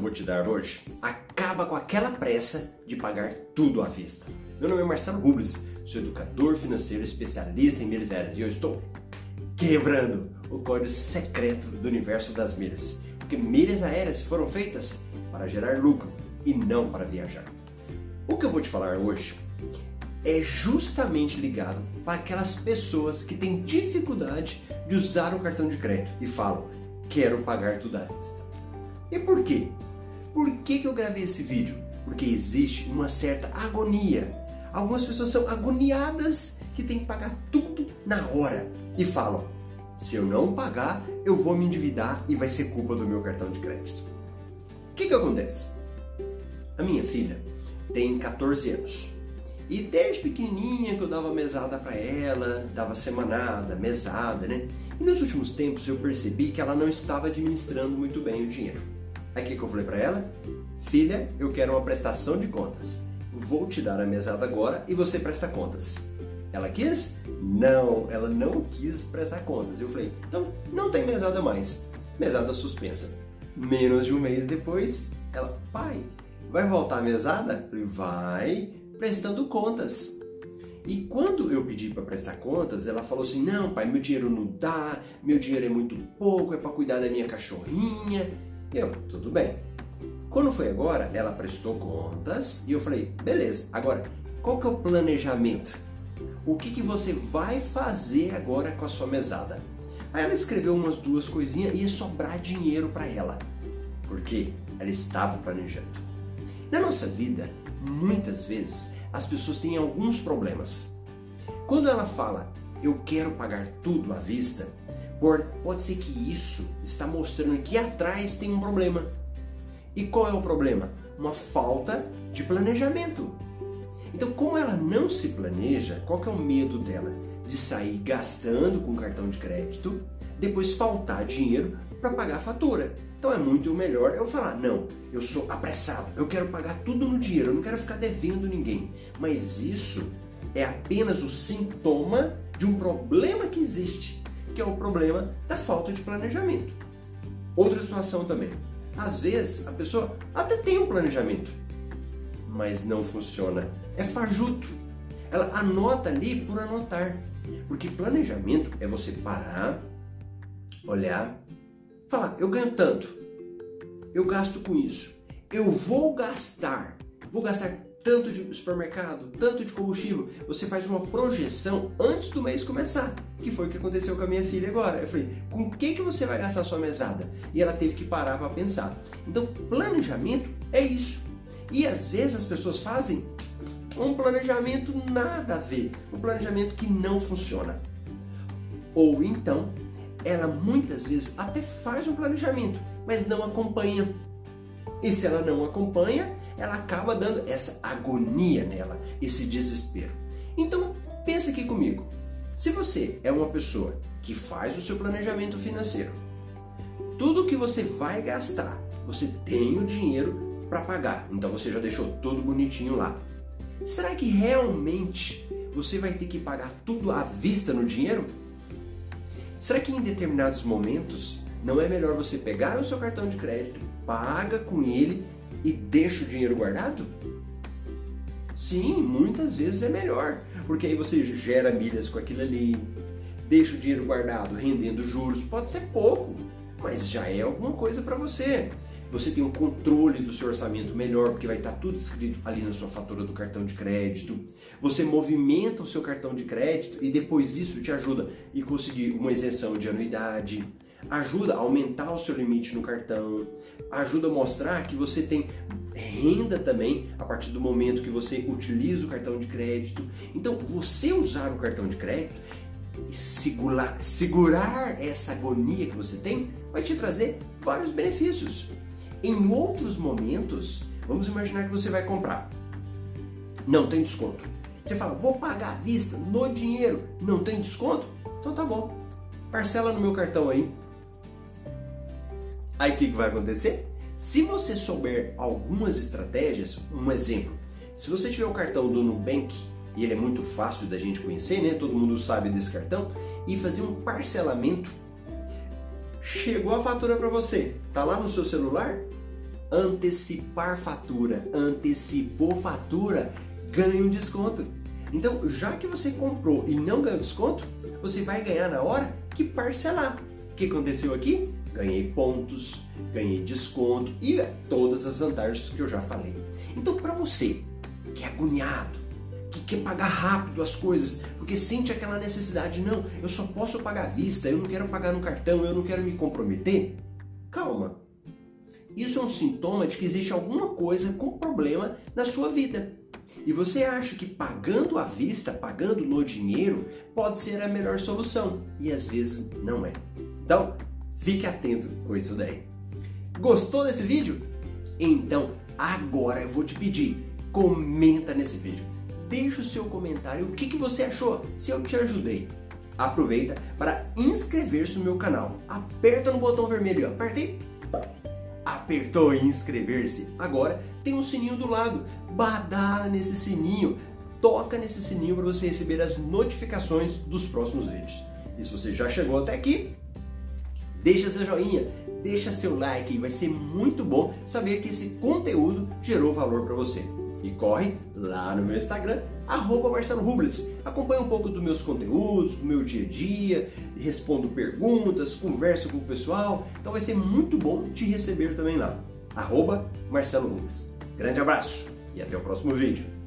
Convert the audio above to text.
eu vou te dar hoje acaba com aquela pressa de pagar tudo à vista. Meu nome é Marcelo Rubles, sou educador financeiro especialista em milhas aéreas e eu estou quebrando o código secreto do universo das milhas. Porque milhas aéreas foram feitas para gerar lucro e não para viajar. O que eu vou te falar hoje é justamente ligado para aquelas pessoas que têm dificuldade de usar o cartão de crédito e falam: quero pagar tudo à vista. E por quê? Por que, que eu gravei esse vídeo? Porque existe uma certa agonia. Algumas pessoas são agoniadas que têm que pagar tudo na hora e falam: se eu não pagar, eu vou me endividar e vai ser culpa do meu cartão de crédito. O que, que acontece? A minha filha tem 14 anos. E desde pequenininha que eu dava mesada para ela, dava semanada, mesada, né? E nos últimos tempos eu percebi que ela não estava administrando muito bem o dinheiro. Aí o que, que eu falei para ela? Filha, eu quero uma prestação de contas. Vou te dar a mesada agora e você presta contas. Ela quis? Não, ela não quis prestar contas. Eu falei, então não tem mesada mais. Mesada suspensa. Menos de um mês depois, ela, pai, vai voltar a mesada? Eu falei, vai, prestando contas. E quando eu pedi para prestar contas, ela falou assim: "Não, pai, meu dinheiro não dá, meu dinheiro é muito pouco, é para cuidar da minha cachorrinha". Eu, tudo bem. Quando foi agora, ela prestou contas e eu falei: "Beleza. Agora, qual que é o planejamento? O que que você vai fazer agora com a sua mesada?" Aí ela escreveu umas duas coisinhas e ia sobrar dinheiro para ela. Porque ela estava planejando. Na nossa vida, muitas vezes as pessoas têm alguns problemas. Quando ela fala, eu quero pagar tudo à vista, pode ser que isso está mostrando que atrás tem um problema. E qual é o problema? Uma falta de planejamento. Então, como ela não se planeja, qual que é o medo dela? De sair gastando com cartão de crédito, depois faltar dinheiro para pagar a fatura. Então é muito melhor eu falar: não, eu sou apressado, eu quero pagar tudo no dinheiro, eu não quero ficar devendo ninguém. Mas isso é apenas o sintoma de um problema que existe, que é o problema da falta de planejamento. Outra situação também. Às vezes a pessoa até tem um planejamento, mas não funciona. É fajuto. Ela anota ali por anotar. Porque planejamento é você parar, olhar, falar, eu ganho tanto, eu gasto com isso, eu vou gastar, vou gastar tanto de supermercado, tanto de combustível. Você faz uma projeção antes do mês começar, que foi o que aconteceu com a minha filha agora. Eu falei, com o que, que você vai gastar sua mesada? E ela teve que parar para pensar. Então, planejamento é isso. E às vezes as pessoas fazem um planejamento nada a ver, um planejamento que não funciona. Ou então ela muitas vezes até faz um planejamento, mas não acompanha. E se ela não acompanha, ela acaba dando essa agonia nela, esse desespero. Então, pensa aqui comigo. Se você é uma pessoa que faz o seu planejamento financeiro, tudo que você vai gastar, você tem o dinheiro para pagar. Então você já deixou tudo bonitinho lá. Será que realmente você vai ter que pagar tudo à vista no dinheiro? Será que em determinados momentos não é melhor você pegar o seu cartão de crédito, paga com ele e deixa o dinheiro guardado? Sim, muitas vezes é melhor, porque aí você gera milhas com aquilo ali, deixa o dinheiro guardado rendendo juros, pode ser pouco, mas já é alguma coisa para você você tem um controle do seu orçamento melhor, porque vai estar tudo escrito ali na sua fatura do cartão de crédito. Você movimenta o seu cartão de crédito e depois isso te ajuda a conseguir uma isenção de anuidade, ajuda a aumentar o seu limite no cartão, ajuda a mostrar que você tem renda também a partir do momento que você utiliza o cartão de crédito. Então, você usar o cartão de crédito e segurar, segurar essa agonia que você tem vai te trazer vários benefícios. Em outros momentos, vamos imaginar que você vai comprar. Não tem desconto. Você fala, vou pagar à vista, no dinheiro, não tem desconto? Então tá bom. Parcela no meu cartão aí. Aí o que, que vai acontecer? Se você souber algumas estratégias, um exemplo, se você tiver o cartão do Nubank, e ele é muito fácil da gente conhecer, né? Todo mundo sabe desse cartão, e fazer um parcelamento Chegou a fatura para você, tá lá no seu celular? antecipar fatura, antecipou fatura, ganha um desconto. Então, já que você comprou e não ganhou desconto, você vai ganhar na hora que parcelar. O que aconteceu aqui? Ganhei pontos, ganhei desconto e todas as vantagens que eu já falei. Então, para você que é agoniado, que quer pagar rápido as coisas, porque sente aquela necessidade, não, eu só posso pagar à vista, eu não quero pagar no cartão, eu não quero me comprometer. Calma. Isso é um sintoma de que existe alguma coisa com problema na sua vida. E você acha que pagando à vista, pagando no dinheiro, pode ser a melhor solução. E às vezes não é. Então, fique atento com isso daí. Gostou desse vídeo? Então, agora eu vou te pedir, comenta nesse vídeo deixa o seu comentário o que, que você achou, se eu te ajudei. Aproveita para inscrever-se no meu canal. Aperta no botão vermelho, apertei. Apertou inscrever-se. Agora tem um sininho do lado. Badala nesse sininho. Toca nesse sininho para você receber as notificações dos próximos vídeos. E se você já chegou até aqui, deixa seu joinha, deixa seu like, vai ser muito bom saber que esse conteúdo gerou valor para você. E corre lá no meu Instagram, arroba Marcelo Rubles. Acompanha um pouco dos meus conteúdos, do meu dia a dia, respondo perguntas, converso com o pessoal. Então vai ser muito bom te receber também lá. Arroba Marcelo Rubles. Grande abraço e até o próximo vídeo.